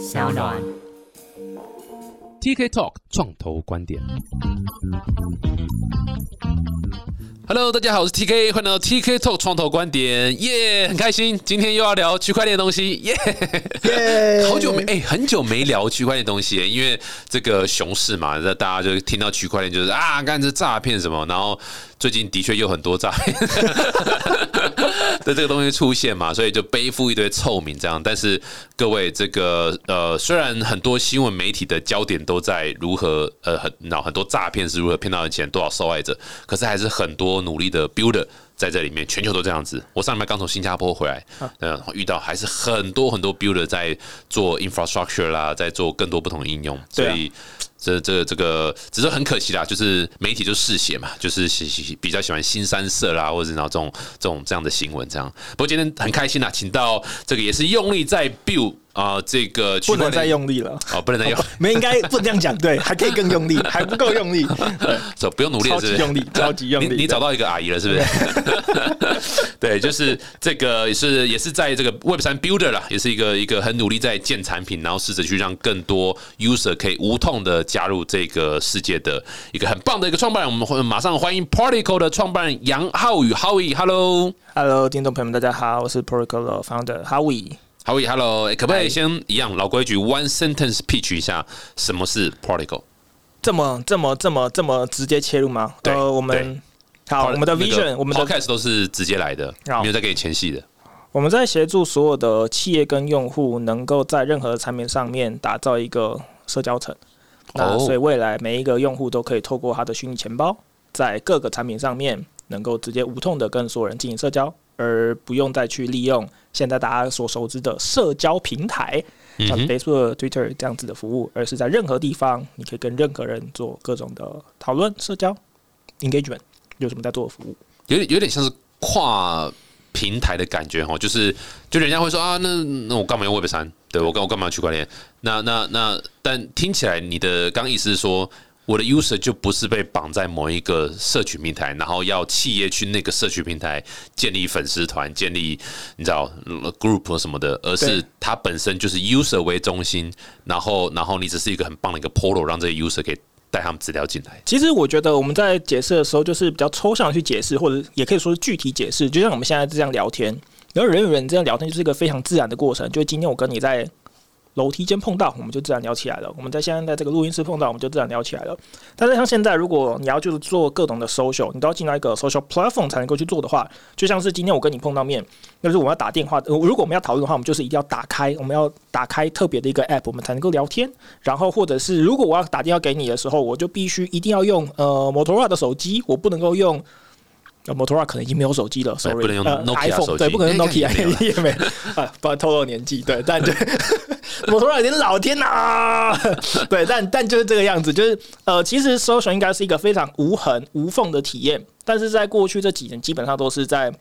小暖。TK Talk 创投观点。Hello，大家好，我是 TK，欢迎来到 TK Talk 创投观点，耶、很开心，今天又要聊区块链的东西，耶、耶好久没哎、很久没聊区块链的东西，因为这个熊市嘛，那大家就听到区块链就是啊，干这诈骗什么，然后最近的确有很多诈骗 的这个东西出现嘛，所以就背负一堆臭名这样。但是各位，这个呃，虽然很多新闻媒体的焦点都在如何呃很那很多诈骗是如何骗到的钱，多少受害者，可是还是很多努力的 builder。在这里面，全球都这样子。我上礼拜刚从新加坡回来，嗯，遇到还是很多很多 builder 在做 infrastructure 啦，在做更多不同的应用，所以这这这个只是很可惜啦，就是媒体就嗜血嘛，就是喜喜比较喜欢新三色啦，或者是那种这种这样的新闻这样。不过今天很开心啦，请到这个也是用力在 build 啊、这个不能再用力了。哦，不能再用，没应该不能这样讲，对，还可以更用力，还不够用力，对，走不用努力了是不是？超级用力，超级用力。你你找到一个阿姨了是不是？对，就是这个也是也是在这个 Web 三 Builder 啦，也是一个一个很努力在建产品，然后试着去让更多 user 可以无痛的加入这个世界的一个很棒的一个创办人。我们会马上欢迎 Particle 的创办人杨浩宇，Howie，Hello。Hello，听众朋友们，大家好，我是 Particle 的 founder Howie。Howie，Hello，欸可不可以先一样老规矩，one sentence pitch 一下什么是 Particle？这么这么这么这么直接切入吗？对呃，我们好，我们的 vision，我们的 podcast 都是直接来的，好没有再给你前戏的。我们在协助所有的企业跟用户，能够在任何产品上面打造一个社交层。那哦所以未来每一个用户都可以透过他的虚拟钱包，在各个产品上面能够直接无痛的跟所有人进行社交，而不用再去利用现在大家所熟知的社交平台，像 Facebook、Twitter 这样子的服务，而是在任何地方你可以跟任何人做各种的讨论、社交、engagement，有什么在做的服务。有点有点像是跨平台的感觉哈，就是就人家会说啊，那那我干嘛用 Web 三？对我干我干嘛区块链？那那那，但听起来你的刚意思是说，我的 user 就不是被绑在某一个社群平台，然后要企业去那个社群平台建立粉丝团、建立你知道呃 group 什么的，而是它本身就是 user 为中心，然后然后你只是一个很棒的一个 portal，让这些 user 可以带他们资料进来。其实我觉得我们在解释的时候，就是比较抽象的去解释，或者也可以说是具体解释。就像我们现在这样聊天，然后人与人这样聊天，就是一个非常自然的过程。就是今天我跟你在楼梯间碰到，我们就自然聊起来了；我们在现在在这个录音室碰到，我们就自然聊起来了。但是像现在，如果你要就是做各种的 social，你都要进到一个 social platform 才能够去做的话，就像是今天我跟你碰到面，就是我们要打电话，如果我们要讨论的话，我们就是一定要打开，我们要打开特别的一个 app，我们才能够聊天。然后或者是如果我要打电话给你的时候，我就必须一定要用呃 Motorola 的手机，我不能够用。呃，Motorola 可能已经没有手机了，sorry，不能用呃 Nokia 手 iPhone 机对，不可能用 Nokia 也没啊，不然透露年纪，对，但就 Motorola 有点老，天呐，对，但但就是这个样子，就是呃，其实 social 应该是一个非常无痕无缝的体验，但是在过去这几年，基本上都是在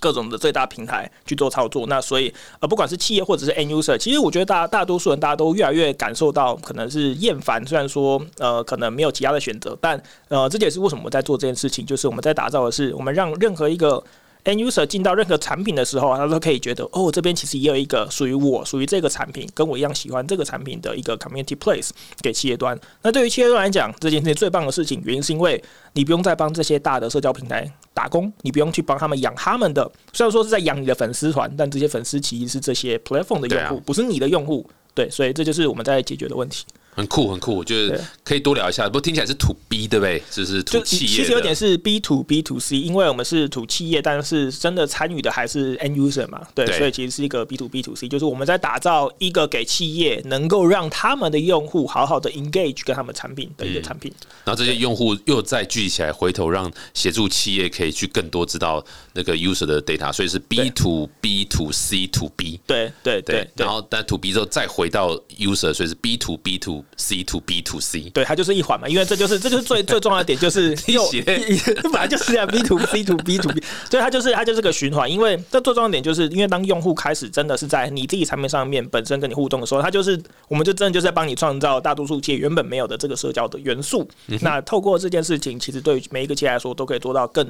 各种的最大平台去做操作。那所以呃，不管是企业或者是 end user，其实我觉得大大多数人大家都越来越感受到可能是厌烦。虽然说呃可能没有其他的选择，但呃这也是为什么我在做这件事情，就是我们在打造的是我们让任何一个 end user 进到任何产品的时候，他都可以觉得哦，这边其实也有一个属于我、属于这个产品，跟我一样喜欢这个产品的一个 community place 给企业端。那对于企业端来讲，这件事情最棒的事情，原因是因为你不用再帮这些大的社交平台打工，你不用去帮他们养他们的，虽然说是在养你的粉丝团，但这些粉丝其实是这些 platform 的用户，啊不是你的用户。对，所以这就是我们在解决的问题。很酷，很酷，我觉得可以多聊一下。不过听起来是 to B 对不对？就是就 to 企业其实有点是 B to B to C，因为我们是 to 企业，但是真的参与的还是 end user 嘛，对，对所以其实是一个 B to B to C，就是我们在打造一个给企业能够让他们的用户好好的 engage 跟他们产品的一个产品。然后这些用户又再聚集起来，回头让协助企业可以去更多知道那个 user 的 data，所以是 B 对 to B to C to B。对对对对，对然后但 to B 之后再回到 user，所以是 B to B to C to B to C。对，它就是一环嘛，因为这就是这就是最最重要的点，就是 又写 本来就是这样 B to C to B to B，所以它就是它就是个循环。因为这最重要的点就是因为当用户开始真的是在你自己产品上面本身跟你互动的时候，它就是我们就真的就是在帮你创造大多数企业原本没有的这个社交的元素。那透过这件事情，其实对于每一个企业来说都可以做到更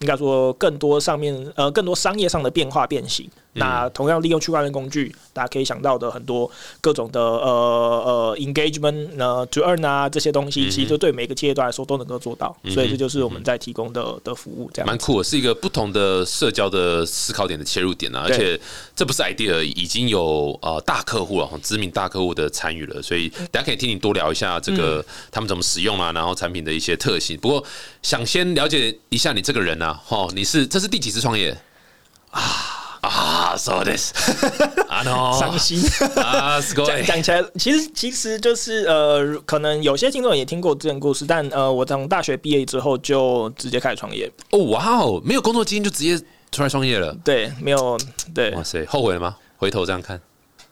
应该说更多上面呃更多商业上的变化变形。那同样利用区块链工具，大家可以想到的很多各种的呃呃 engagement 呃 to earn 啊这些东西，其实对每个阶段来说都能够做到。所以这就是我们在提供的的服务，这样蛮酷的，是一个不同的社交的思考点的切入点啊。而且这不是 idea，已经有呃大客户了，知名大客户的参与了。所以大家可以听你多聊一下这个他们怎么使用啊，然后产品的一些特性。不过想先了解一下你这个人啊，哈，你是这是第几次创业啊？啊，so this，啊 no，伤心啊，讲讲起来，其实其实就是呃，可能有些听众也听过这件故事，但呃，我从大学毕业之后就直接开始创业。哦，哇哦，没有工作经验就直接出来创业了？对，没有，对，哇塞，后悔了吗？回头这样看。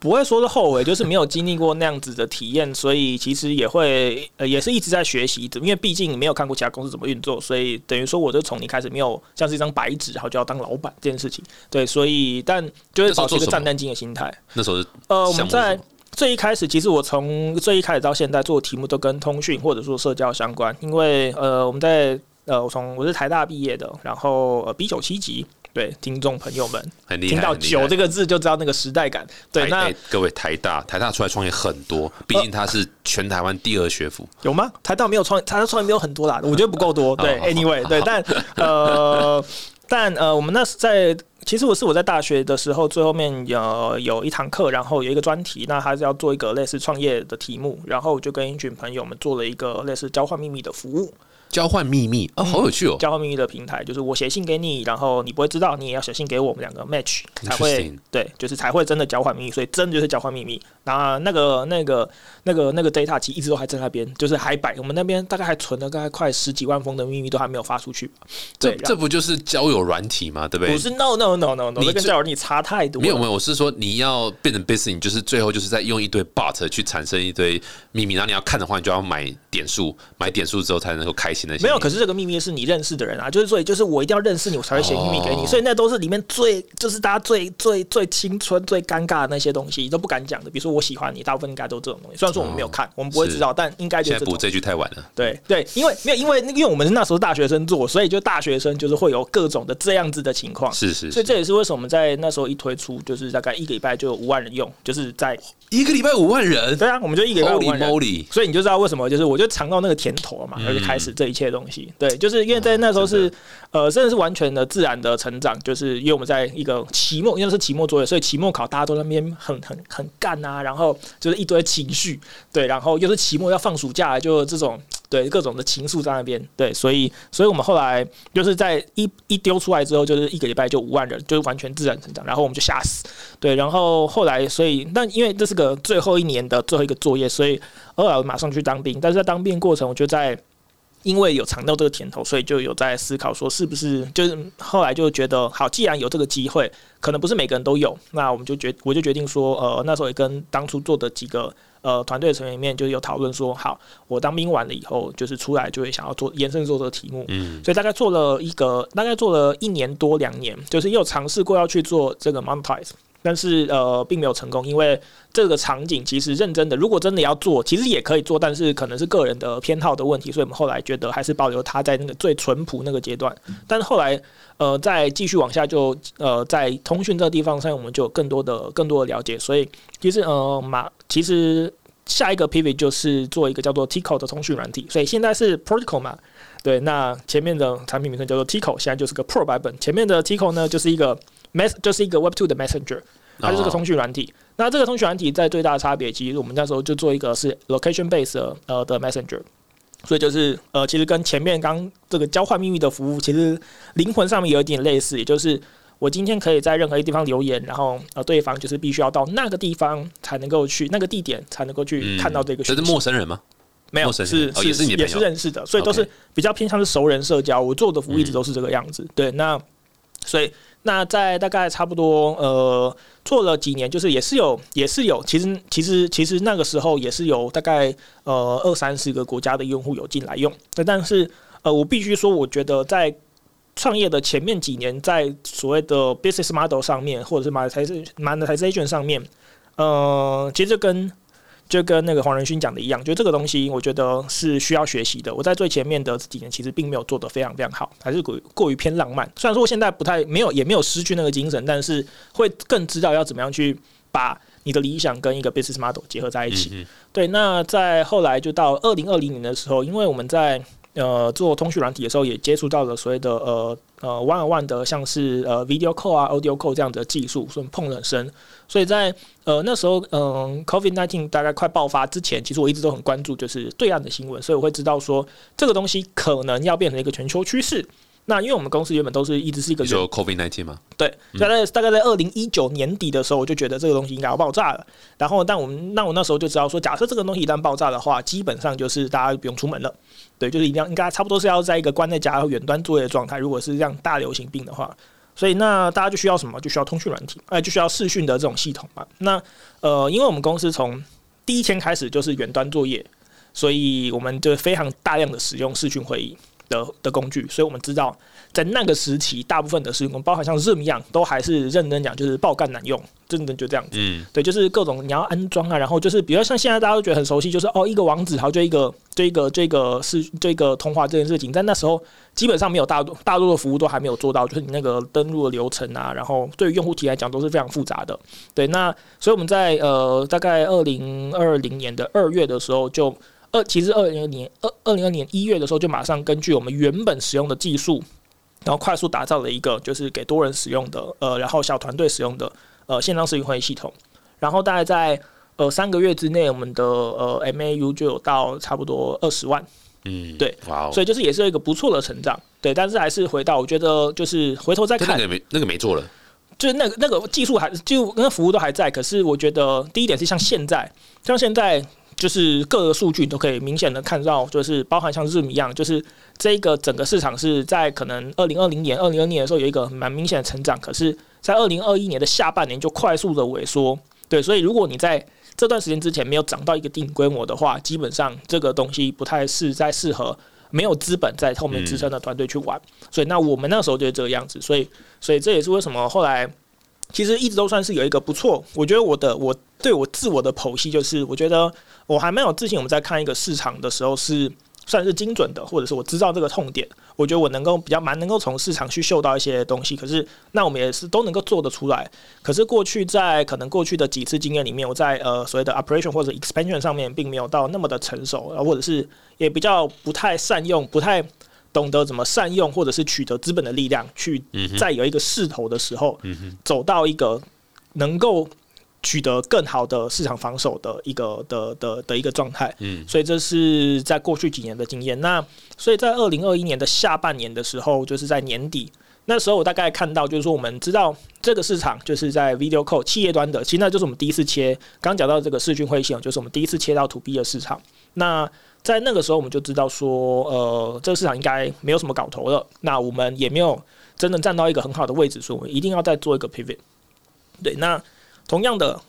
不会说是后悔，就是没有经历过那样子的体验，所以其实也会呃，也是一直在学习。因为毕竟没有看过其他公司怎么运作，所以等于说我就从你开始没有像是一张白纸，然后就要当老板这件事情。对，所以但就是保持一个战战兢的心态。那时候呃，我们在最一开始，其实我从最一开始到现在做题目都跟通讯或者说社交相关，因为呃，我们在呃，我从我是台大毕业的，然后呃，B 九七级。对，听众朋友们，听到“九”这个字就知道那个时代感。对，那各位台大，台大出来创业很多，毕竟它是全台湾第二学府。有吗？台大没有创，台大创业没有很多啦，我觉得不够多。对，anyway，对，但呃，但呃，我们那是在，其实我是我在大学的时候最后面有有一堂课，然后有一个专题，那还是要做一个类似创业的题目，然后就跟一群朋友们做了一个类似交换秘密的服务。交换秘密啊，好有趣哦！交换秘密的平台就是我写信给你，然后你不会知道，你也要写信给我们两个 match 才会对，就是才会真的交换秘密，所以真的就是交换秘密。那那个那个那个那个 data 其实一直都还在那边，就是还摆我们那边大概还存了大概快十几万封的秘密都还没有发出去。这这不就是交友软体吗？对不对？不是，no no no no no，你跟交友软体差太多。没有没有，我是说你要变成 business，就是最后就是在用一堆 bot 去产生一堆秘密，然后你要看的话，你就要买点数，买点数之后才能够开没有，可是这个。秘密是你认识的人啊，就是所以就是我一定要认识你，我才会写秘密给你，所以那都是里面最就是大家最最最青春最尴尬的那些东西都不敢讲的。比如说我喜欢你，大部分应该都这种东西。虽然说我们没有看，我们不会知道，但应该就是补这句太晚了。对对，因为没有因为因为我们是那时候大学生做，所以就大学生就是会有各种的这样子的情况。是是，所以这也是为什么我们在那时候一推出，就是大概一个礼拜就有五万人用，就是在一个礼拜五万人。对啊，我们就一个礼拜五万人。所以你就知道为什么，就是我就尝到那个甜头了嘛，然后就开始这一切东西。对，就是因为在那。时候是，呃，真的是完全的自然的成长，就是因为我们在一个期末，因为是期末作业，所以期末考大家都在那边很很很干啊，然后就是一堆情绪，对，然后又是期末要放暑假，就这种对各种的情愫在那边，对，所以，所以我们后来就是在一一丢出来之后，就是一个礼拜就五万人，就是完全自然成长，然后我们就吓死，对，然后后来，所以那因为这是个最后一年的最后一个作业，所以后来马上去当兵，但是在当兵过程，我就在。因为有尝到这个甜头，所以就有在思考说，是不是就是后来就觉得，好，既然有这个机会，可能不是每个人都有，那我们就决我就决定说，呃，那时候也跟当初做的几个呃团队成员里面就有讨论说，好，我当兵完了以后，就是出来就会想要做延伸做这个题目，嗯，所以大概做了一个，大概做了一年多两年，就是也有尝试过要去做这个 monetize。但是呃，并没有成功，因为这个场景其实认真的，如果真的要做，其实也可以做，但是可能是个人的偏好的问题，所以我们后来觉得还是保留它在那个最淳朴那个阶段。但是后来呃，再继续往下，就呃，在通讯这个地方上，我们就有更多的更多的了解。所以其实呃，马其实下一个 pivot 就是做一个叫做 Tico 的通讯软体。所以现在是 Protocol 嘛，对，那前面的产品名称叫做 Tico，现在就是个 Pro 版本。前面的 Tico 呢，就是一个。Mess 就是一个 Web Two 的 Messenger，它就是个通讯软体。那这个通讯软体在最大的差别，其实我们那时候就做一个是 Location Based 呃的 Messenger，所以就是呃，其实跟前面刚这个交换秘密的服务，其实灵魂上面有一点类似，也就是我今天可以在任何一个地方留言，然后呃，对方就是必须要到那个地方才能够去那个地点才能够去看到这个。这是陌生人吗？没有，是是也是也是认识的，所以都是比较偏向是熟人社交。我做的服务一直都是这个样子。对，那所以。那在大概差不多呃做了几年，就是也是有也是有，其实其实其实那个时候也是有大概呃二三十个国家的用户有进来用。那但是呃我必须说，我觉得在创业的前面几年，在所谓的 business model 上面，或者是 monetization 上面，呃，其实跟就跟那个黄仁勋讲的一样，就这个东西，我觉得是需要学习的。我在最前面的这几年，其实并没有做得非常非常好，还是过过于偏浪漫。虽然说现在不太没有，也没有失去那个精神，但是会更知道要怎么样去把你的理想跟一个 business model 结合在一起。对，那在后来就到二零二零年的时候，因为我们在呃做通讯软体的时候，也接触到了所谓的呃呃 one on one 的，像是呃 video call 啊 audio call 这样的技术，所以碰很深。所以在呃那时候，嗯，COVID nineteen 大概快爆发之前，其实我一直都很关注就是对岸的新闻，所以我会知道说这个东西可能要变成一个全球趋势。那因为我们公司原本都是一直是一个你说 COVID nineteen 吗？对，大概大概在二零一九年底的时候，我就觉得这个东西应该要爆炸了。然后，但我们那我那时候就知道说，假设这个东西一旦爆炸的话，基本上就是大家不用出门了。对，就是一定要应该差不多是要在一个关在家远端作业的状态。如果是这样大流行病的话。所以那大家就需要什么？就需要通讯软体，哎，就需要视讯的这种系统嘛。那呃，因为我们公司从第一天开始就是远端作业，所以我们就非常大量的使用视讯会议的的工具。所以我们知道，在那个时期，大部分的视讯工，包含像 Zoom 一样，都还是认真讲就是爆干难用。真的就这样子，嗯，对，就是各种你要安装啊，然后就是比如像现在大家都觉得很熟悉，就是哦一个网址，然后就一个这个这个是这个通话这件事情，但那时候基本上没有大多大多的服务都还没有做到，就是你那个登录的流程啊，然后对于用户体来讲都是非常复杂的，对，那所以我们在呃大概二零二零年的二月的时候，就二其实二零二年二二零二年一月的时候，就马上根据我们原本使用的技术，然后快速打造了一个就是给多人使用的呃，然后小团队使用的。呃，线上视频会议系统，然后大概在呃三个月之内，我们的呃 MAU 就有到差不多二十万，嗯，对，哇，所以就是也是一个不错的成长，对，但是还是回到我觉得就是回头再看那个没那个没做了，就是那个那个技术还就那服务都还在，可是我觉得第一点是像现在，像现在。就是各个数据都可以明显的看到，就是包含像日米一样，就是这个整个市场是在可能二零二零年、二零二年的时候有一个蛮明显的成长，可是，在二零二一年的下半年就快速的萎缩。对，所以如果你在这段时间之前没有涨到一个定规模的话，基本上这个东西不太是在适合没有资本在后面支撑的团队去玩。所以，那我们那时候就是这个样子。所以，所以这也是为什么后来其实一直都算是有一个不错。我觉得我的我对我自我的剖析就是，我觉得。我还蛮有自信，我们在看一个市场的时候是算是精准的，或者是我知道这个痛点，我觉得我能够比较蛮能够从市场去嗅到一些东西。可是那我们也是都能够做得出来。可是过去在可能过去的几次经验里面，我在呃所谓的 operation 或者 expansion 上面并没有到那么的成熟，或者是也比较不太善用，不太懂得怎么善用，或者是取得资本的力量去在有一个势头的时候，走到一个能够。取得更好的市场防守的一个的的的一个状态，嗯，所以这是在过去几年的经验。那所以在二零二一年的下半年的时候，就是在年底那时候，我大概看到就是说，我们知道这个市场就是在 Video Call 企业端的，其实那就是我们第一次切。刚讲到这个视讯会议系统，就是我们第一次切到 To B 的市场。那在那个时候，我们就知道说，呃，这个市场应该没有什么搞头了。那我们也没有真的站到一个很好的位置，所以我们一定要再做一个 Pivot。对，那。同样的，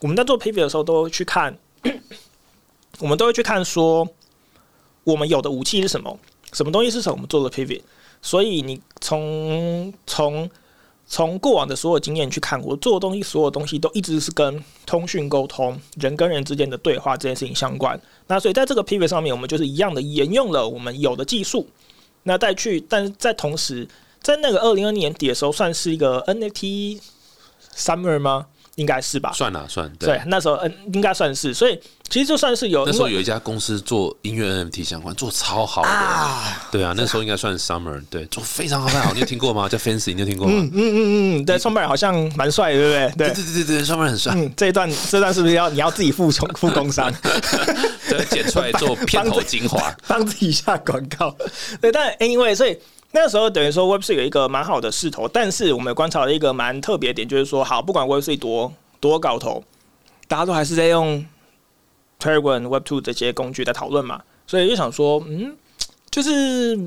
我们在做 pivot 的时候，都会去看，我们都会去看说，我们有的武器是什么，什么东西是什么，我们做的 pivot。所以你从从从过往的所有经验去看，我做的东西，所有东西都一直是跟通讯沟通、人跟人之间的对话这件事情相关。那所以在这个 pivot 上面，我们就是一样的沿用了我们有的技术，那再去，但是在同时，在那个二零二年底的时候，算是一个 NFT summer 吗？应该是吧，算了算，对，那时候嗯，应该算是，所以其实就算是有那时候有一家公司做音乐 NFT 相关，做超好的，对啊，那时候应该算 Summer，对，做非常好，非常好，你有听过吗？叫 Fancy，你有听过吗？嗯嗯嗯嗯，对，创办人好像蛮帅，对不对？对对对对对，创办人很帅。嗯，这一段这段是不是要你要自己付充付工商？对，剪出来做片头精华，帮自己下广告。对，但因为所以。那个时候等于说 Web 四有一个蛮好的势头，但是我们观察了一个蛮特别点，就是说，好，不管 Web 四多多搞头，大家都还是在用 Telegram、Web Two 这些工具在讨论嘛，所以就想说，嗯，就是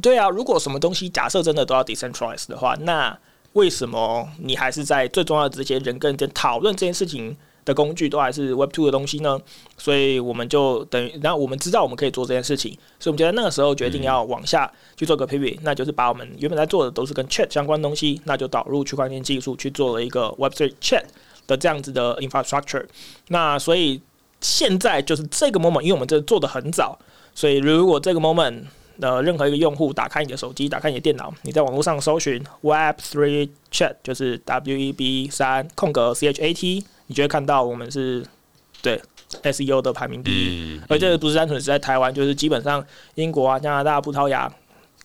对啊，如果什么东西假设真的都要 decentralize 的话，那为什么你还是在最重要的这些人跟人讨论这件事情？的工具都还是 Web Two 的东西呢，所以我们就等于，然后我们知道我们可以做这件事情，所以我们觉得那个时候决定要往下去做个 Pivot，那就是把我们原本在做的都是跟 Chat 相关东西，那就导入区块链技术去做了一个 Web Three Chat 的这样子的 infrastructure。那所以现在就是这个 moment，因为我们这做的很早，所以如果这个 moment 呃任何一个用户打开你的手机，打开你的电脑，你在网络上搜寻 Web Three Chat，就是 W E B 三空格 C H A T，你就会看到我们是对 SEO 的排名第一。嗯，而这个不是单纯是在台湾，就是基本上英国啊、加拿大、葡萄牙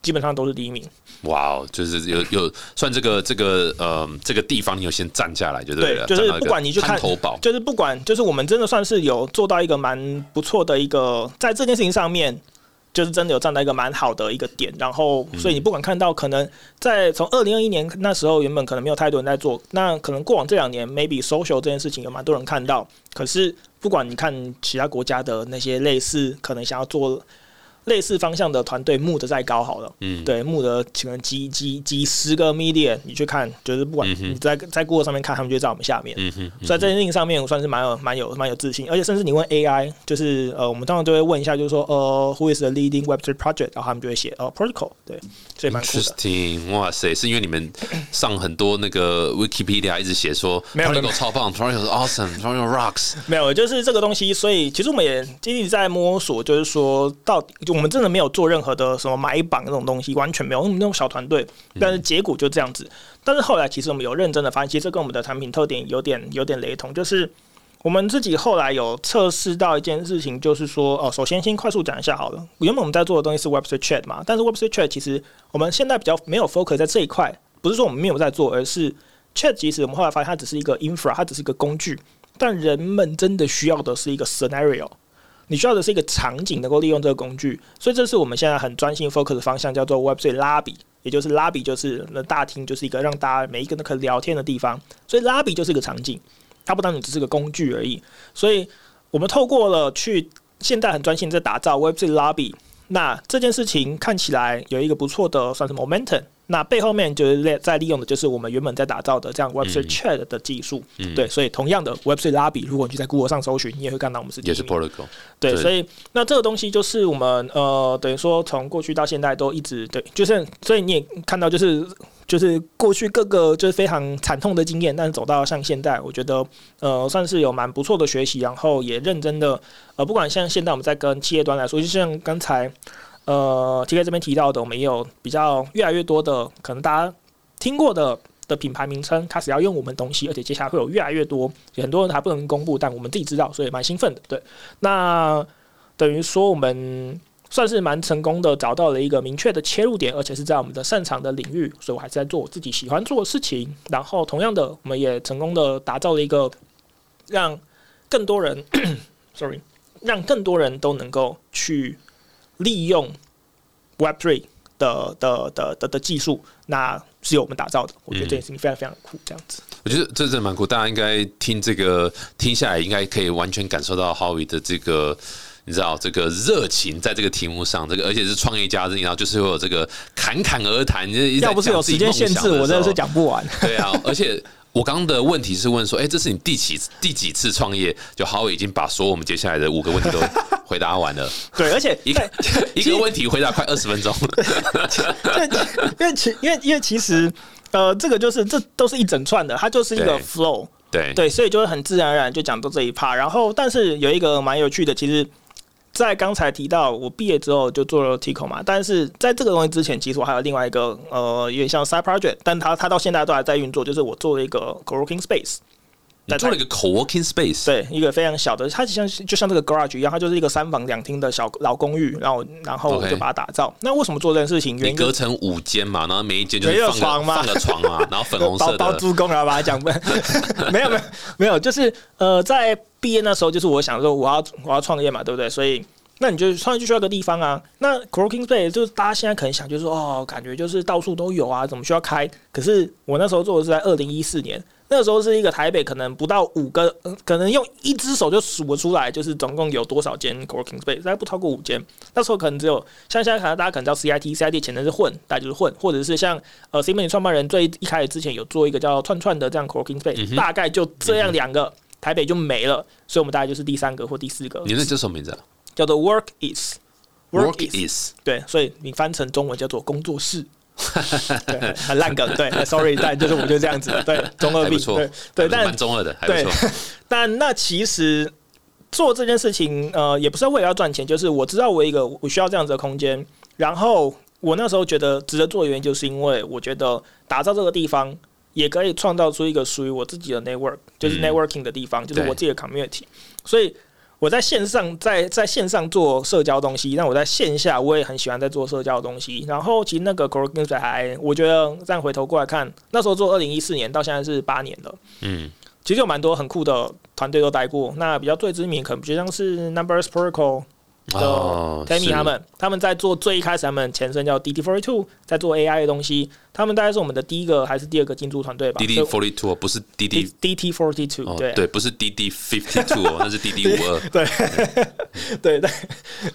基本上都是第一名。哇哦，就是有有算这个这个呃这个地方你有先站下来就对了，就是不管你去看滩头堡，就是不管，就是我们真的算是有做到一个蛮不错的一个，在这件事情上面，就是真的有站在一个蛮好的一个点。然后，所以你不管看到可能在从二零二一年那时候，原本可能没有太多人在做，那可能过往这两年，maybe social 这件事情有蛮多人看到。可是，不管你看其他国家的那些类似，可能想要做。类似方向的团队募的再高好了，嗯，对，募的可能几几几十个 median，你去看，就是不管你在在 Google 上面看，他们就在我们下面。嗯哼，所以在这件事情上面，我算是蛮有蛮有蛮有自信，而且甚至你问 AI，就是呃，我们当然就会问一下，就是说呃，Who is the leading Web3 project？然后他们就会写呃 Protocol，对，所以蛮酷的。Interesting，哇塞，是因为你们上很多那个 Wikipedia 一直写说 Protocol 超棒，Protocol awesome，Protocol rocks，没有，就是这个东西，所以其实我们也一直在摸索，就是说到底，就我们真的没有做任何的什么买榜那种东西，完全没有，我们那种小团队，但是结果就这样子。但是后来其实我们有认真的发现，其实这跟我们的产品特点有点有点雷同，就是我们自己后来有测试到一件事情，就是说，哦，首先先快速讲一下好了。原本我们在做的东西是 Web3 Chat 嘛，但是 Web3 Chat 其实我们现在比较没有 focus 在这一块，不是说我们没有在做，而是 Chat 其实我们后来发现它只是一个 infra，它只是一个工具，但人们真的需要的是一个 scenario。你需要的是一个场景能够利用这个工具，所以这是我们现在很专心 focus 的方向，叫做 Web3 lobby，也就是 lobby 就是那大厅就是一个让大家每一个人可以聊天的地方，所以 lobby 就是一个场景，它不单纯只是个工具而已。所以我们透过了去现在很专心在打造 Web3 lobby，那这件事情看起来有一个不错的算是 momentum。那背后面就是在在利用的就是我们原本在打造的这样 Web3 Chat 的技术，嗯。对，所以同样的 Web3 lobby，如果你去在 Google 上搜寻，你也会看到我们是第也是一名 Protocol，对，对。所以那这个东西就是我们呃，等于说从过去到现在都一直对，就是所以你也看到，就是就是过去各个就是非常惨痛的经验，但是走到像现在，我觉得呃算是有蛮不错的学习，然后也认真的呃，不管像现在我们在跟企业端来说，就像刚才呃 T K 这边提到的，我们也有比较越来越多的可能大家听过的。的品牌名称开始要用我们东西，而且接下来会有越来越多，很多人还不能公布，但我们自己知道，所以蛮兴奋的。对，那等于说我们算是蛮成功的找到了一个明确的切入点，而且是在我们的擅长的领域，所以我还是在做我自己喜欢做的事情。然后同样的，我们也成功的打造了一个让更多人，sorry，让更多人都能够去利用 Web Three 的的的的的技术，那是由我们打造的。我觉得这件事情非常非常酷，这样子。我觉得这真的蛮酷，大家应该听这个听下来，应该可以完全感受到 Howie 的这个。你知道这个热情在这个题目上，这个而且是创业家，然后就是会有这个侃侃而谈。要不是有时间限制，我真的是讲不完。对啊，而且我刚刚的问题是问说，哎、这是你第几第几次创业？就好已经把所有我们接下来的五个问题都回答完了。对，而且一个 一个问题回答快二十分钟。因为其因为因为其实呃，这个就是这都是一整串的，它就是一个 flow。对对，所以就会很自然而然就讲到这一趴。然后，但是有一个蛮有趣的，其实，在刚才提到我毕业之后就做了 Tico 嘛，但是在这个东西之前，其实我还有另外一个呃，有点像 side project，但它它到现在都还在运作，就是我做了一个 co-working space。你做了一个 co-working space，对，一个非常小的，它就像就像这个 garage 一样，它就是一个三房两厅的小老公寓，然后然后我就把它打造。那为什么做这件事情？原隔成五间嘛，然后每一间就没是床吗个放个床嘛，然后粉红色的。包租公，然后把它讲 没有没有没有，就是呃，在毕业那时候，就是我想说我要我要创业嘛，对不对？所以那你就创业就需要个地方啊。那 co-working space 就是大家现在可能想就是说哦，感觉就是到处都有啊，怎么需要开？可是我那时候做的是在二零一四年。那个时候是一个台北，可能不到五个，呃可能用一只手就数得出来，就是总共有多少间 co-working space，大概不超过五间。那时候可能只有像现在可能大家可能叫 CIT，CIT 前身是混，大家就是混，或者是像呃 C 美创办人最一开始之前有做一个叫串串的这样 co-working space，、大概就这样两个，台北就没了，所以我们大概就是第三个或第四个，你那叫什么名字啊叫做 Work is。？Work is 对，所以你翻成中文叫做工作室。对，很很烂梗，对，sorry，但就是我就这样子，对，中二病，对对，但蛮中二的，还不错。但那其实做这件事情，呃，也不是为了要赚钱，就是我知道我一个我需要这样子的空间，然后我那时候觉得值得做的原因，就是因为我觉得打造这个地方也可以创造出一个属于我自己的 network，就是 networking 的地方，就是我自己的 community，所以。我在线上在在线上做社交东西，那我在线下我也很喜欢在做社交的东西。然后其实那个 c o r e g a 还，我觉得这样回头过来看，那时候做二零一四年到现在是八年了，嗯，其实有蛮多很酷的团队都待过。那比较最知名可能就像是 Numbers Protocol。的 Tammy 他们，他们在做最一开始，他们前身叫 DD Forty Two，在做 AI 的东西。他们大概是我们的第一个还是第二个进驻团队吧？DD Forty Two 不是 DD DT Forty Two，对对，不是 DD Fifty Two，那是 DD 五二。对对对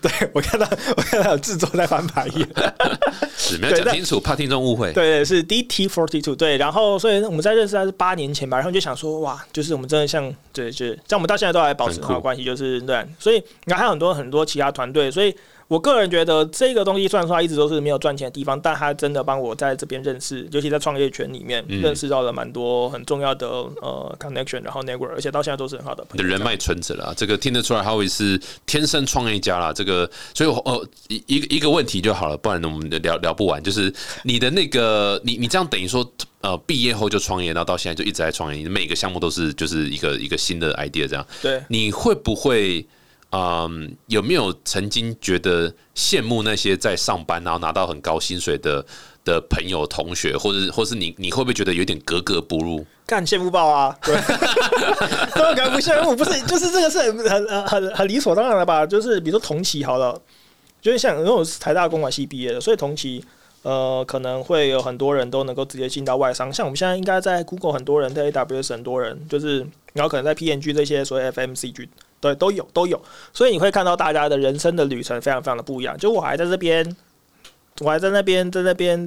对，我看到我看到有制作在翻牌页，是没有讲清楚，怕听众误会。对对，是 DT Forty Two，对。然后，所以我们在认识还是八年前吧，然后就想说，哇，就是我们真的像，对，就是像我们到现在都还保持很好关系，就是对。所以，你看还有很多很多其他团队，所以。我个人觉得这个东西虽然说它一直都是没有赚钱的地方，但它真的帮我在这边认识，尤其在创业圈里面认识到了蛮多很重要的呃 connection，然后 network，而且到现在都是很好的朋友。人脉存着了，这个听得出来，哈维是天生创业家啦。这个，所以我呃一一个一个问题就好了，不然我们聊聊不完。就是你的那个，你你这样等于说呃毕业后就创业，然后到现在就一直在创业，你每个项目都是就是一个一个新的 idea 这样。对，你会不会？嗯，有没有曾经觉得羡慕那些在上班然后拿到很高薪水的的朋友、同学，或者或是你，你会不会觉得有点格格不入？干羡慕爆啊！对，格格不羡慕，不是，就是这个是很很很很理所当然的吧？就是比如说同期好了，就是像因为我是台大公管系毕业的，所以同期呃可能会有很多人都能够直接进到外商，像我们现在应该在 Google 很多人，在 AWS 很多人，就是然后可能在 PNG 这些所谓 FMCG。对，都有都有，所以你会看到大家的人生的旅程非常非常的不一样。就我还在这边。我还在那边，在那边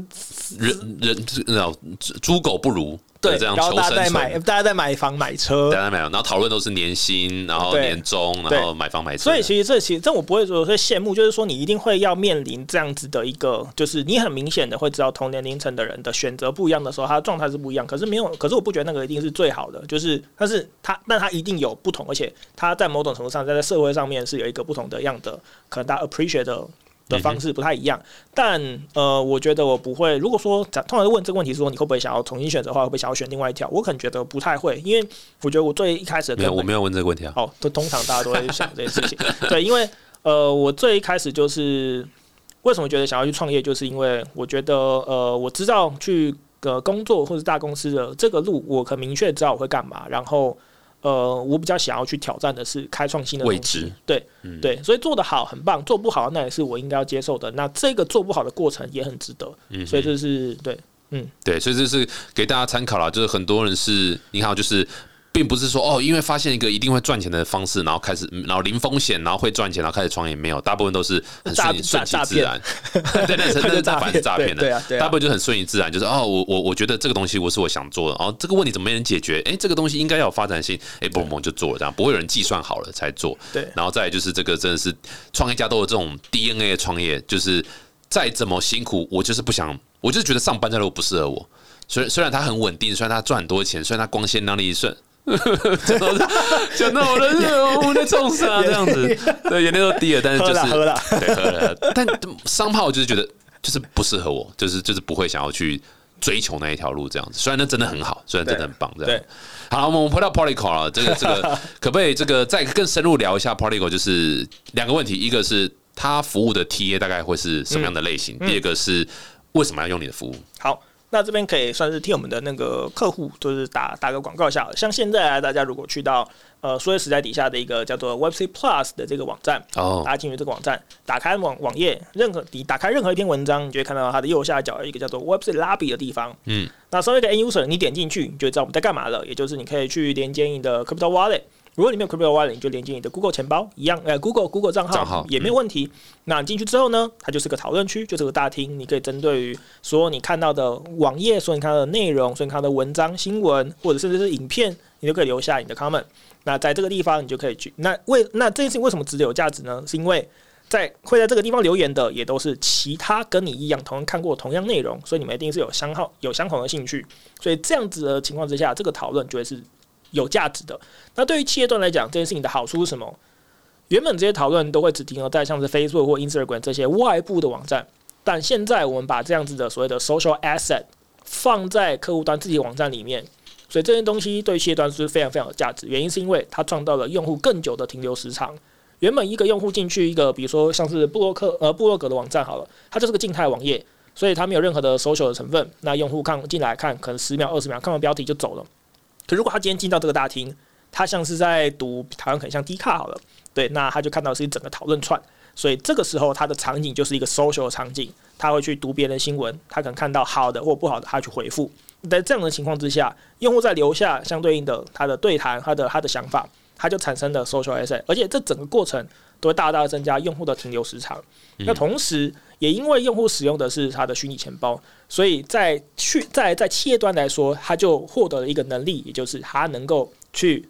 人人那猪狗不如，对，这样然后大家在买，大家在买房买车，大家买，然后讨论都是年薪，然后年终，然后买房买车。所以其实这其实这我不会说会羡慕，就是说你一定会要面临这样子的一个，就是你很明显的会知道同年龄层的人的选择不一样的时候，他的状态是不一样。可是没有，可是我不觉得那个一定是最好的，就是但是他，但他一定有不同，而且他在某种程度上，在在社会上面是有一个不同的样的，可能大家 appreciate 的。的方式不太一样，但呃，我觉得我不会。如果说通常问这个问题，说你会不会想要重新选择的话，会不会想要选另外一条？我可能觉得不太会，因为我觉得我最一开始没有，我没有问这个问题啊。哦，都通常大家都会想这件事情。对，因为呃，我最一开始就是为什么觉得想要去创业，就是因为我觉得呃，我知道去呃工作或者大公司的这个路，我很明确知道我会干嘛，然后。呃，我比较想要去挑战的是开创新的位置，对，对，所以做得好很棒，做不好那也是我应该要接受的。那这个做不好的过程也很值得，所以这是对，嗯，对，所以这是给大家参考了。就是很多人是，你好，就是。并不是说哦，因为发现一个一定会赚钱的方式，然后开始，然后零风险，然后会赚钱，然后开始创业。没有，大部分都是很顺顺其自然。对，那真的诈骗诈骗的，大部分就很顺其自然，就是哦，我我我觉得这个东西我是我想做的，哦，这个问题怎么没人解决？哎，这个东西应该要有发展性，哎，嘣嘣就做了，这样不会有人计算好了才做。对，然后再就是这个真的是创业家都有这种 DNA 的创业，就是再怎么辛苦，我就是不想，我就是觉得上班这路不适合我。虽虽然他很稳定，虽然他赚很多钱，虽然他光鲜亮丽顺。讲到我的热，我在冲啥这样子？对，眼泪都滴了，但是就是喝了，对，喝了。但商炮就是觉得就是不适合我，就是就是不会想要去追求那一条路这样子。虽然那真的很好，虽然真的很棒，这样。好，我们回到 Polyco 了，这个这个 可不可以这个再更深入聊一下 Polyco？就是两个问题，一个是他服务的 TA 大概会是什么样的类型？第二个是为什么要用你的服务？好。那这边可以算是替我们的那个客户，就是打打个广告一下。像现在啊大家如果去到呃数位时代底下的一个叫做 Web3 Plus 的这个网站，哦，大家进入这个网站，打开网网页，任何你打开任何一篇文章，你就会看到它的右下角有一个叫做 Web3 Lobby 的地方。嗯，那稍微一个 N user，你点进去，你就知道我们在干嘛了。也就是你可以去连接你的 Crypto Wallet。如果你没有 Crypto Wallet，你就连接你的 Google 钱包一样，呃，Google Google 账号也没有问题。那进去之后呢，它就是个讨论区，就是个大厅，你可以针对于所有你看到的网页，所有你看到的内容，所有你看到的文章、新闻，或者甚至是影片，你都可以留下你的 comment。那在这个地方，你就可以去。那为那这件事情为什么值得有价值呢？是因为在会在这个地方留言的，也都是其他跟你一样同样看过同样内容，所以你们一定是有相好有相同的兴趣。所以这样子的情况之下，这个讨论就会是。有价值的。那对于企业端来讲，这件事情的好处是什么？原本这些讨论都会只停留在像是 Facebook 或 Instagram 这些外部的网站，但现在我们把这样子的所谓的 social asset 放在客户端自己的网站里面，所以这些东西对企业端是非常非常有价值。原因是因为它创造了用户更久的停留时长。原本一个用户进去一个，比如说像是布洛克呃布洛格的网站好了，它就是个静态网页，所以它没有任何的 social 的成分。那用户看进来看，可能十秒二十秒看完标题就走了。可如果他今天进到这个大厅，他像是在读台湾很像 D 卡好了，对，那他就看到是一整个讨论串。所以这个时候他的场景就是一个 social 的场景，他会去读别人的新闻，他可能看到好的或不好的，他去回复。在这样的情况之下，用户在留下相对应的他的对谈，他的他的想法。他就产生了 social asset，而且这整个过程都会大大增加用户的停留时长。那同时，也因为用户使用的是它的虚拟钱包，所以在去在在企业端来说，它就获得了一个能力，也就是它能够去。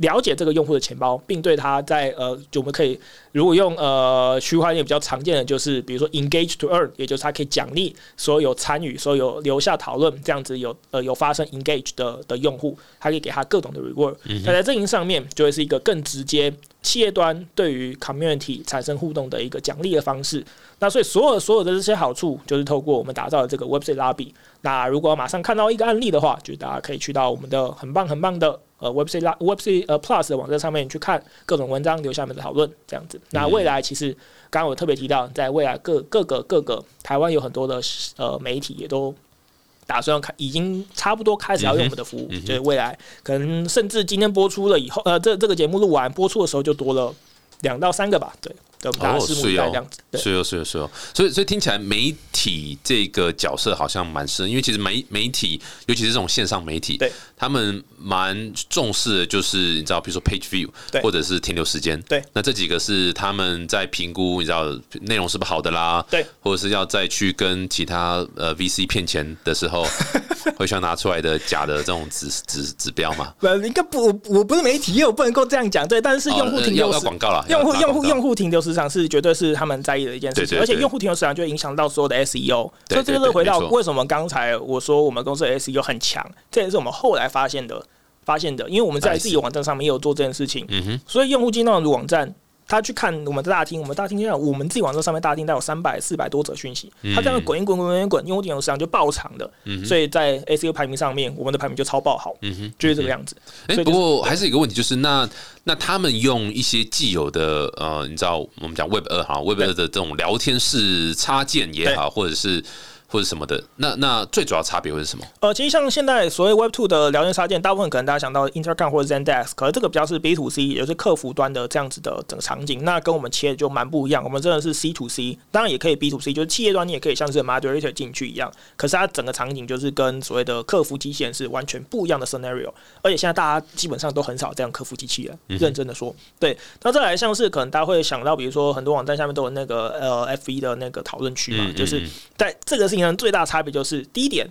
了解这个用户的钱包，并对他在呃，就我们可以如果用呃区块链比较常见的就是，比如说 engage to earn，也就是它可以奖励所有参与、所有留下讨论这样子有呃有发生 engage 的的用户，它可以给他各种的 reward。那在阵营上面就会是一个更直接企业端对于 community 产生互动的一个奖励的方式。那所以所有所有的这些好处，就是透过我们打造的这个 Web3 Lobby。那如果马上看到一个案例的话，就大家可以去到我们的很棒很棒的。呃 Web C 拉 Web C 呃 Plus 的网站上面去看各种文章，留下面的讨论这样子。那未来其实刚刚我特别提到，在未来各各个各个台湾有很多的呃媒体也都打算开，已经差不多开始要用我们的服务。就是未来可能甚至今天播出了以后，呃，这这个节目录完播出的时候就多了两到三个吧。对。哦，是哦，是哦，是哦，是哦，所以所以听起来媒体这个角色好像蛮深，因为其实媒媒体，尤其是这种线上媒体，对，他们蛮重视的就是你知道，比如说 page view，对，或者是停留时间，对，那这几个是他们在评估，你知道内容是不是好的啦，对，或者是要再去跟其他呃 VC 骗钱的时候，会需要拿出来的假的这种指指指标嘛？不，应该不，我不是媒体，我不能够这样讲，对，但是用户停留要广告了，用户用户用户停留时。市场是绝对是他们在意的一件事情，而且用户停留市场就影响到所有的 SEO，所以这就是回到为什么刚才我说我们公司的 SEO 很强，这也是我们后来发现的发现的，因为我们在自己网站上面也有做这件事情，所以用户进到网站。他去看我们的大厅，我们大厅现在我们自己网站上面大厅带有三百四百多则讯息，他这样滚一滚滚滚滚，用户点击市场就爆长的，所以在 SEO 排名上面，我们的排名就超爆好，就是这个样子。哎，不过还是一个问题，就是那那他们用一些既有的呃，你知道我们讲 Web 二哈，Web 二的这种聊天室插件也好，或者是。或者什么的，那那最主要差别会是什么？呃，其实像现在所谓 Web Two 的聊天插件，大部分可能大家想到 Intercom 或者 Zendesk，可是这个比较是 B to C，也就是客服端的这样子的整个场景，那跟我们切的就蛮不一样。我们真的是 C to C，当然也可以 B to C，就是企业端你也可以像是 Moderator 进去一样，可是它整个场景就是跟所谓的客服机器人是完全不一样的 scenario。而且现在大家基本上都很少这样客服机器人，认真的说，对。那再来像是可能大家会想到，比如说很多网站下面都有那个呃 F 一的那个讨论区嘛，就是在这个事最大差别就。是第一点，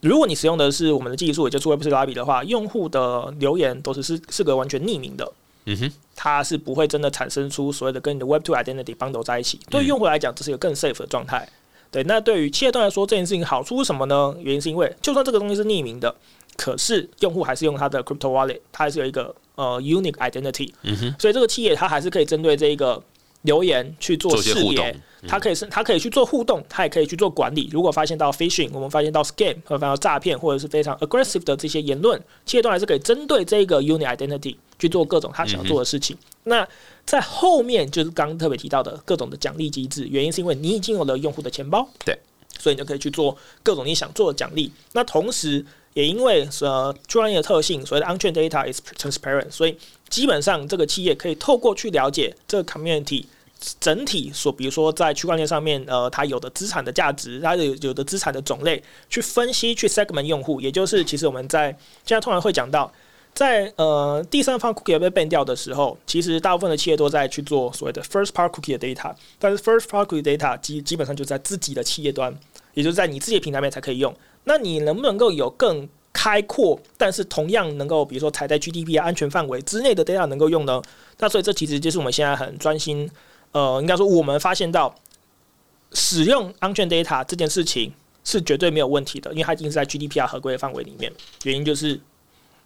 如果你使用的是我们的技术，也就是 Web3 Lobby 的话，用户的留言都是是是个完全匿名的，嗯哼，它是不会真的产生出所谓的跟你的 Web2 Identity bundle 在一起。对于用户来讲，这是一个更 safe 的状态。对，那对于企业端来说，这件事情好处是什么呢？原因是因为就算这个东西是匿名的，可是用户还是用他的 Crypto Wallet，它还是有一个呃 Unique Identity，嗯哼，所以这个企业它还是可以针对这一个留言去做识别。它可以是，它可以去做互动，它也可以去做管理。如果发现到 phishing，我们发现到 scam，或者发现到诈骗，或者是非常 aggressive 的这些言论，企业端还是可以针对这个 unit identity 去做各种他想要做的事情。那在后面就是刚刚特别提到的各种的奖励机制，原因是因为你已经有了用户的钱包，对，所以你就可以去做各种你想做的奖励。那同时也因为呃区块链的特性，所谓的安全 data is transparent，所以基本上这个企业可以透过去了解这个 community。整体所，比如说在区块链上面，呃，它有的资产的价值，它有有的资产的种类，去分析去 segment 用户，也就是其实我们在现在通常会讲到，在呃第三方 cookie 被 ban 掉的时候，其实大部分的企业都在去做所谓的 first part cookie 的 data，但是 first part cookie data 基基本上就在自己的企业端，也就是在你自己的平台面才可以用。那你能不能够有更开阔，但是同样能够比如说踩在 GDP 安全范围之内的 data 能够用呢？那所以这其实就是我们现在很专心。呃，应该说我们发现到使用安全 data 这件事情是绝对没有问题的，因为它已经是在 GDPR 合规的范围里面。原因就是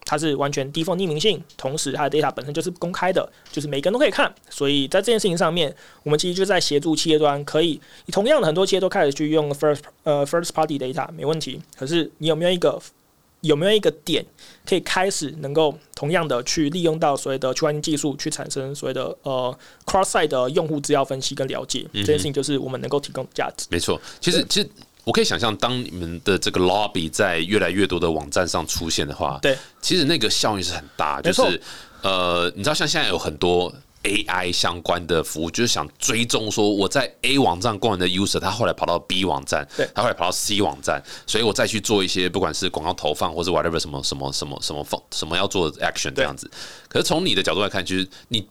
它是完全 default 匿名性，同时它的 data 本身就是公开的，就是每个人都可以看。所以在这件事情上面，我们其实就在协助企业端，可以同样的很多企业都开始去用 first 呃 first party data 没问题。可是你有没有一个有没有一个点可以开始能够同样的去利用到所谓的区块链技术，去产生所谓的呃 cross side 的用户资料分析跟了解？这件事情就是我们能够提供价值。没错，其实其实。我可以想象，当你们的这个 lobby 在越来越多的网站上出现的话，对，其实那个效应是很大。就是呃，你知道，像现在有很多 AI 相关的服务，就是想追踪说我在 A 网站逛完的 user，他后来跑到 B 网站，对，他后来跑到 C 网站，所以我再去做一些不管是广告投放或者 whatever 什么什么什么什么放什么要做的 action 这样子。可是从你的角度来看，就是你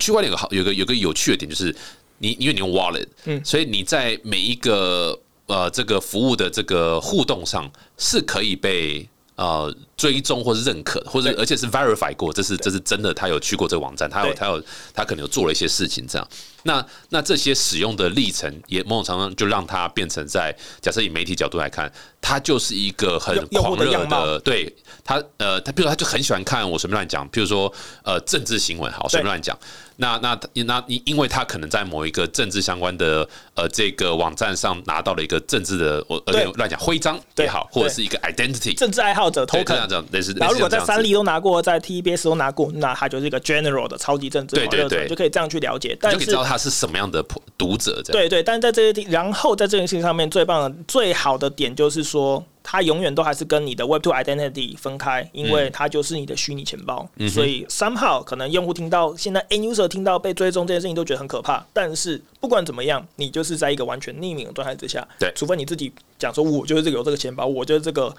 区块链有个好有个有个有趣的点，就是你因为你用 wallet，嗯，所以你在每一个呃，这个服务的这个互动上是可以被呃追踪或是认可，或者而且是 verify 过，这是这是真的，他有去过这个网站，他有他有他可能有做了一些事情，这样。那那这些使用的历程，也某种程度上就让他变成在假设以媒体角度来看，他就是一个很狂热的，对他呃，他比如说他就很喜欢看我随便乱讲，比如说呃政治新闻，好随便乱讲。那那那因因为他可能在某一个政治相关的呃这个网站上拿到了一个政治的我呃乱讲徽章也好，或者是一个 identity 政治爱好者 token 这样类似。然后如果在三立都拿过，在 TBS 都拿过，那他就是一个 general 的超级政治对对对，就可以这样去了解。但是他是什么样的读者？对对，但是在这些地，然后在这件事情上面，最棒的、最好的点就是说，它永远都还是跟你的 Web Two Identity 分开，因为它就是你的虚拟钱包。所以三号可能用户听到现在 N User 听到被追踪这件事情都觉得很可怕，但是不管怎么样，你就是在一个完全匿名的状态之下。对，除非你自己讲说，我就是这个有这个钱包，我就是这个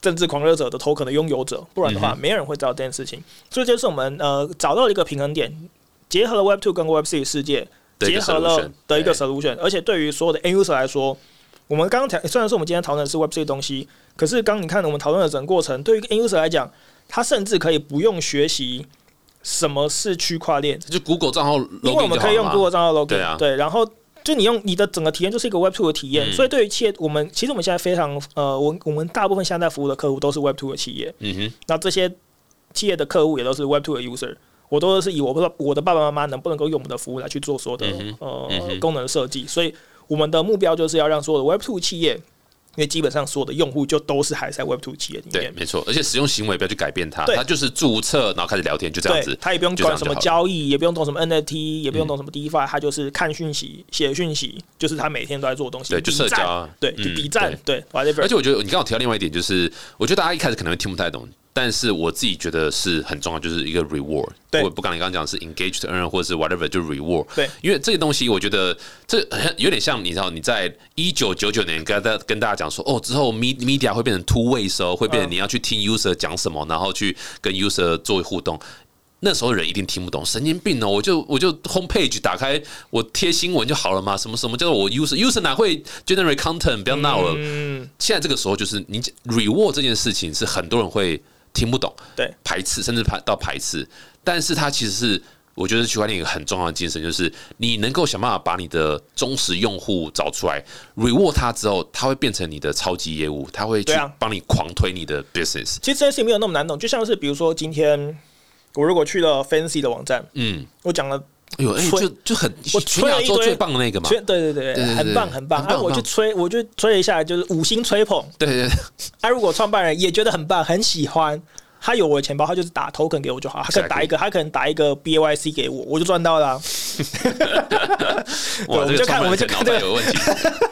政治狂热者的头可能拥有者，不然的话，没人会知道这件事情。所以这是我们呃找到了一个平衡点，结合了 Web Two 跟 Web Three 世界。结合了的一个 solution，而且对于所有的 N user 来说，我们刚刚谈虽然说我们今天讨论的是 Web 这些东西，可是刚你看我们讨论的整个过程，对于 N user 来讲，他甚至可以不用学习什么是区块链，就 Google 账号，因为我们可以用 Google 账号 login，对啊，对，然后就你用你的整个体验就是一个 Web Two 的体验，所以对于企业，我们其实我们现在非常呃，我我们大部分现在服务的客户都是 Web Two 的企业，嗯哼，那这些企业的客户也都是 Web Two 的 user。我都是以我不知道我的爸爸妈妈能不能够用我们的服务来去做所有的呃功能设计，所以我们的目标就是要让所有的 Web Two 企业，因为基本上所有的用户就都是还在 Web Two 企业里面。对，没错，而且使用行为不要去改变它，它就是注册然后开始聊天，就这样子。他也不用管什么交易，也不用懂什么 NFT，也不用懂什么 DeFi，他就是看讯息、写讯息，就是他每天都在做东西。对，就社交，对，就比战，对。而且我觉得你刚好提到另外一点，就是我觉得大家一开始可能会听不太懂。但是我自己觉得是很重要，就是一个 reward。对，不管你刚刚讲是 engaged earn 或者是 whatever，就 reward。对，因为这个东西，我觉得这有点像你知道，你在一九九九年跟大跟大家讲说，哦，之后 media 会变成 two way 时候，会变成你要去听 user 讲什么，然后去跟 user 做互动。那时候人一定听不懂，神经病哦！我就我就 home page 打开，我贴新闻就好了嘛？什么什么叫做我 user user 哪会 generate content？不要闹了。嗯。现在这个时候就是你 reward 这件事情是很多人会。听不懂，对排斥，甚至排到排斥，但是它其实是我觉得区块链一个很重要的精神，就是你能够想办法把你的忠实用户找出来，reward 他之后，他会变成你的超级业务，他会去帮你狂推你的 business。其实这件事情没有那么难懂，就像是比如说今天我如果去了 fancy 的网站，嗯，我讲了。哎呦，就就很我吹了一堆最棒的那个嘛，对对对，很棒很棒。啊，我就吹，我就吹了一下，就是五星吹捧。对对对。啊，如果创办人也觉得很棒，很喜欢，他有我的钱包，他就是打 token 给我就好。他可能打一个，他可能打一个 B Y C 给我，我就赚到了。我们就看，我们就看这个有问题。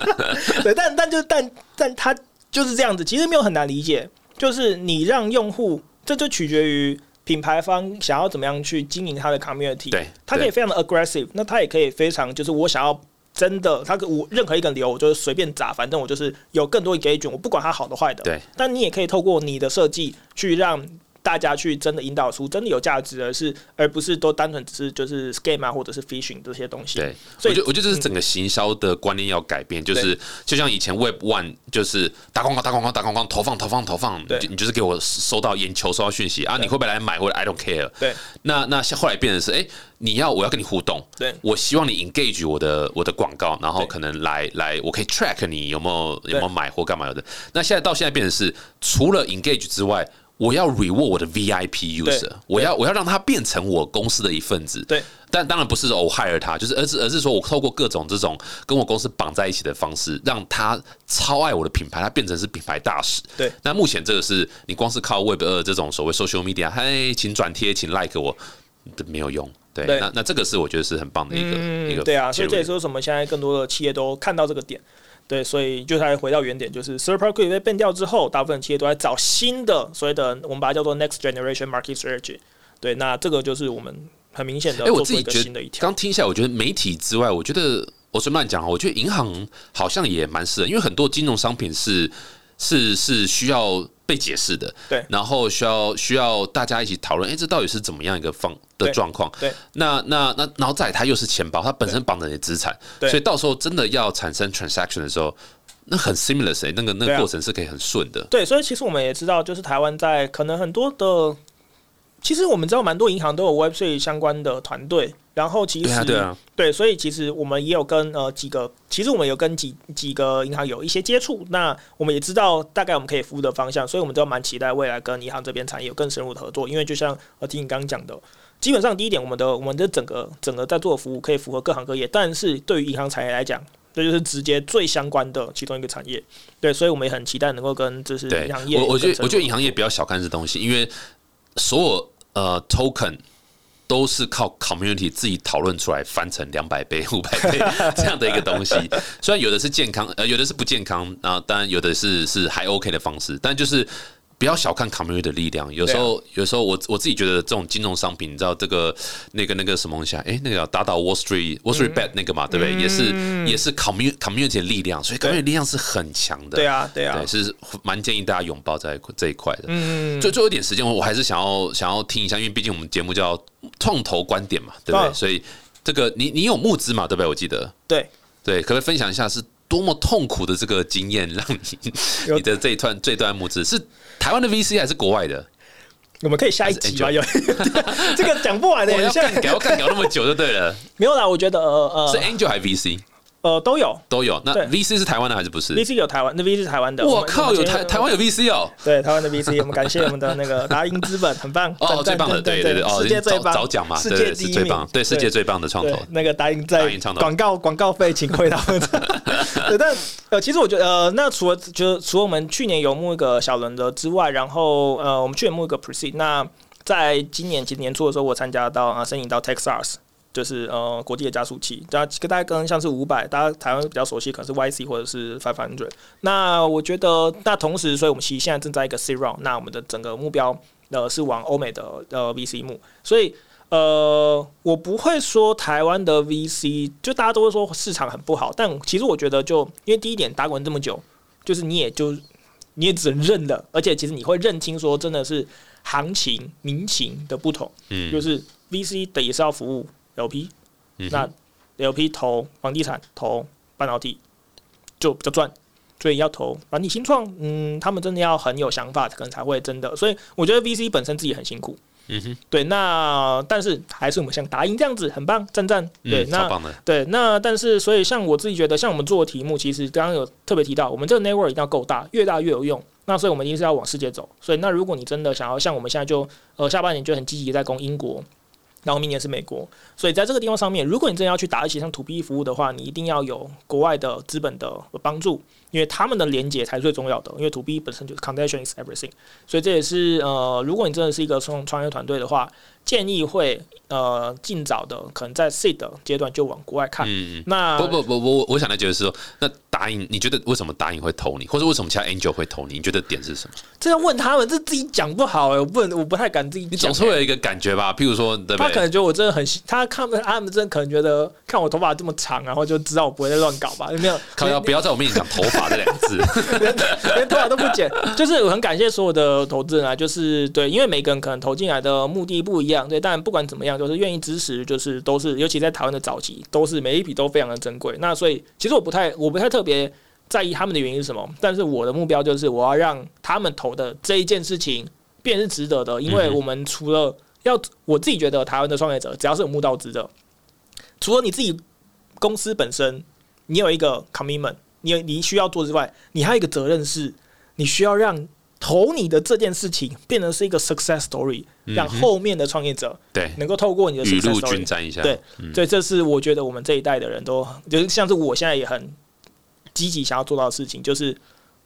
对，但但就但但他就是这样子，其实没有很难理解，就是你让用户，这就取决于。品牌方想要怎么样去经营他的 community？对，他可以非常的 aggressive，那他也可以非常就是我想要真的，他我任何一个流我就是随便砸，反正我就是有更多 engagement，我不管它好的坏的。对，但你也可以透过你的设计去让。大家去真的引导出真的有价值的是，而不是都单纯只是就是 scam 啊，或者是 phishing 这些东西。对，所以我觉得我觉得这是整个行销的观念要改变，就是就像以前 Web One 就是打广告、打广告、打广告，投放、投放、投放，对，你就是给我收到眼球、收到讯息啊，你会不会来买或者 I don't care？对，那那后来变成是，哎，你要我要跟你互动，对我希望你 engage 我的我的广告，然后可能来来，我可以 track 你有没有有没有买或干嘛的。那现在到现在变成是，除了 engage 之外。我要 reward 我的 VIP user，我要我要让他变成我公司的一份子。对，但当然不是我 hire 他，就是而是而是说我透过各种这种跟我公司绑在一起的方式，让他超爱我的品牌，他变成是品牌大使。对，那目前这个是你光是靠 Web 二这种所谓 social media，嗨，请转贴，请 like 我，没有用。对，对那那这个是我觉得是很棒的一个、一个嗯，对啊，所以这也是为什么现在更多的企业都看到这个点。对，所以就还回到原点，就是 party 被变掉之后，大部分企业都在找新的所谓的我们把它叫做 next generation market strategy。对，那这个就是我们很明显的哎、我自己觉得。刚听下来，我觉得媒体之外，我觉得我随便讲啊，我觉得银行好像也蛮适合，因为很多金融商品是是是需要被解释的，对。然后需要需要大家一起讨论，哎、这到底是怎么样一个方的状况？对，那那那然后再来它又是钱包，它本身绑着你的资产，对。所以到时候真的要产生 transaction 的时候，那很 similar 谁、欸、那个那个过程是可以很顺的。对，所以其实我们也知道，就是台湾在可能很多的，其实我们知道蛮多银行都有 Web 3相关的团队，然后其实对啊，对啊，对，所以其实我们也有跟呃几个，其实我们有跟几几个银行有一些接触，那我们也知道大概我们可以服务的方向，所以我们都蛮期待未来跟银行这边产业有更深入的合作，因为就像呃听你刚刚讲的。基本上第一点，我们的我们的整个整个在做的服务可以符合各行各业，但是对于银行产业来讲，这就是直接最相关的其中一个产业。对，所以我们也很期待能够跟就是银行业我我觉得我觉得银行业比较小看这东西，因为所有呃 token 都是靠 community 自己讨论出来翻成两百倍、五百倍 这样的一个东西。虽然有的是健康，呃，有的是不健康啊，当然有的是是还 OK 的方式，但就是。不要小看 community 的力量，有时候、有时候我我自己觉得这种金融商品，你知道这个那个那个什么东西啊？哎、那个叫打倒 Wall Street Wall Street Bet 那个嘛，对不对？也是也是 community community 的力量，所以 community 的力量是很强的。对啊，对啊对，，是蛮建议大家拥抱在这一块的。嗯，最最后一点时间，我我还是想要想要听一下，因为毕竟我们节目叫创投观点嘛，对不对？嗯所以这个你你有募资嘛，对不对？我记得，对，对，可不可以分享一下是多么痛苦的这个经验，让你你的这一段这段募资是台湾的 VC 还是国外的？我们可以下一集吧？有 这个讲不完 的，我要干搞要干搞那么久就对了，没有啦。我觉得呃是呃 Angel 还是 VC 呃都有都有？那对 VC 是台湾的还是不是？VC 有台湾，那 VC 是台湾的。们我靠，有台台湾有 VC 哦。对台湾的 VC，我们感谢我们的那个 达英资本，很棒哦，赞最棒的，对对对，世界最棒，早讲嘛，世对对界第一名是最棒，对世界最棒的创投，那个达英在广告广告费请回答。对，但呃，其实我觉得呃，那除了就是除了我们去年有募一个小轮的之外，然后呃，我们去年募一个 Proceed，那在今年其实年初的时候，我参加到啊，申请到 Texas。就是呃国际的加速器，大家大家跟像是五百，大家台湾比较熟悉，可能是 YC 或者是 Five Hundred。那我觉得，那同时，所以我们其实现在正在一个 C round，那我们的整个目标呃是往欧美的呃 VC 目，所以呃，我不会说台湾的 VC，就大家都会说市场很不好，但其实我觉得就因为第一点打滚这么久，就是你也就你也只能认了，而且其实你会认清说真的是行情民情的不同，嗯。就是 VC 的也是要服务 LP，、嗯那 LP 投房地产投半导体就比较赚。所以要投软体新创，嗯，他们真的要很有想法，可能才会真的。所以我觉得 VC 本身自己很辛苦，嗯哼，对，那但是还是我们像达英这样子很棒，赞赞。对，嗯，那对，那但是所以像我自己觉得，像我们做的题目，其实刚刚有特别提到，我们这个 network 一定要够大，越大越有用。那所以我们一定是要往世界走。所以那如果你真的想要像我们现在就呃下半年就很积极在攻英国。然后明年是美国，所以在这个地方上面，如果你真的要去打一些像 to B 服务的话，你一定要有国外的资本的帮助，因为他们的连接才是最重要的。因为 to B 本身就是 connection is everything，所以这也是呃，如果你真的是一个创创业团队的话，建议会呃尽早的可能在 seed 的阶段就往国外看。嗯嗯。那不不不，我我想的就是说，那答应你觉得为什么答应会投你，或者为什么其他 angel 会投你？你觉得点是什么？这要问他们，这自己讲不好哎、我不能，我不太敢自己讲、你总是会有一个感觉吧？譬如说，对不对？他可能觉得我真的很喜，他看他们真的可能觉得看我头发这么长，然后就知道我不会再乱搞吧？有 没有？靠要不要在我面前讲头发这两个字？连 连头发都不剪，就是我很感谢所有的投资人啊，就是对，因为每个人可能投进来的目的不一样，对，但不管怎么样，就是愿意支持，就是都是，尤其在台湾的早期，都是每一笔都非常的珍贵。那所以其实我不太，我不太特别在意他们的原因是什么，但是我的目标就是我要让他们投的这一件事情便是值得的，因为我们除了要我自己觉得台湾的创业者，只要是有募到资的，除了你自己公司本身，你有一个 commitment，你有你需要做之外，你还有一个责任是，你需要让投你的这件事情变成是一个 success story，让后面的创业者对，能够透过你的雨 success 露 story 均沾一下，对，所以这是我觉得我们这一代的人都，就是像是我现在也很积极想要做到的事情，就是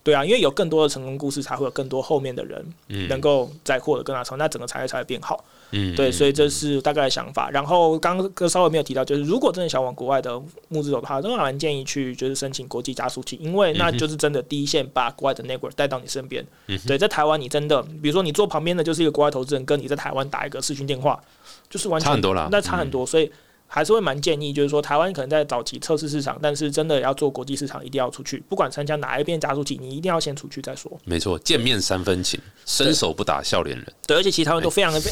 对啊，因为有更多的成功故事，才会有更多后面的人嗯。能够再获得更大成功，那整个产业才会变好。嗯，对，嗯所以这是大概的想法。然后刚刚稍微没有提到，就是如果真的想往国外的募资走的话，真的蛮建议去就是申请国际加速器，因为那就是真的第一线把国外的 network 带到你身边。对，在台湾你真的，比如说你坐旁边的就是一个国外投资人，跟你在台湾打一个视讯电话，就是完全差很多了那差很多，所以。还是会蛮建议，就是说台湾可能在早期测试市场，但是真的要做国际市场，一定要出去，不管参加哪一边加速器，你一定要先出去再说。没错，见面三分情，伸手不打笑脸人。对，而且其实台湾都非常的非，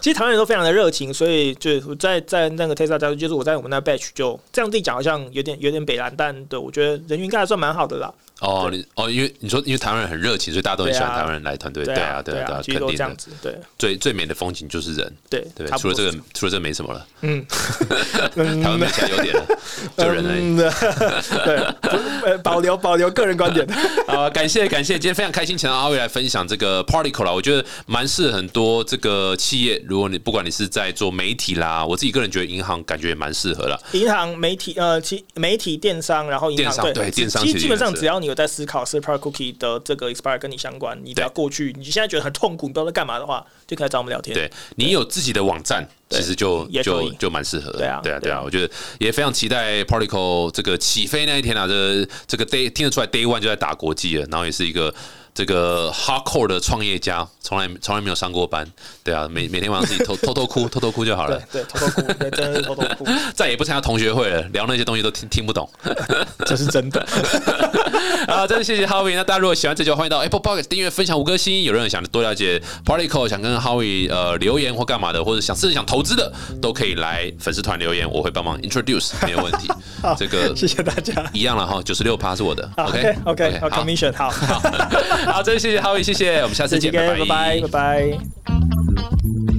其实台湾人都非常的热情，所以就在在那个 Tesla 加速，就是我在我们那 batch 就这样自己讲，好像有点有点北蓝，但对我觉得人缘应该还算蛮好的啦。哦，你哦，因为你说因为台湾人很热情，所以大家都很喜欢台湾人来团队。对啊，对啊，其实都肯定的。这样子。对最最美的风景就是人，对对，除了这个，除了这个没什么了。嗯，台湾没其他优点了，就人而已。嗯 对，保留保留个人观点。啊，感谢感谢，今天非常开心，请到阿伟来分享这个 Particle 啦，我觉得蛮适合很多这个企业。如果你不管你是在做媒体啦，我自己个人觉得银行感觉也蛮适合了。银行、媒体呃，其媒体、电商，然后银行对电商基本上只要你有在思考 s u p e r Cookie 的这个 expire 跟你相关，你只要过去，你现在觉得很痛苦，你不知道在干嘛的话，就可以找我们聊天。对你有自己的网站，其实就就就蛮适合的。对啊对啊，对啊我觉得也非常期待 Particle 这个起飞那一天啊，这个这个 day 听得出来 day one 就在打国际了，然后也是一个。这个 hardcore 的创业家，从来从来没有上过班，对啊，每每天晚上自己偷 偷偷哭，偷偷哭就好了，对，偷偷哭，对，真的是偷偷哭，再也不参加同学会了，聊那些东西都听听不懂。这是真的。啊，真的谢谢 Howie。那大家如果喜欢这集，欢迎到 Apple Podcast 订阅、分享五颗星。有任何想多了解 Particle，想跟 Howie 呃留言或干嘛的，或者想甚至想投资的，都可以来粉丝团留言，我会帮忙 introduce，没有问题。这个谢谢大家。一样了哈，九十六趴是我的。OK OK，好好，commission 好，真的谢谢浩宇，谢谢，我们下次见，拜拜，拜拜，拜拜。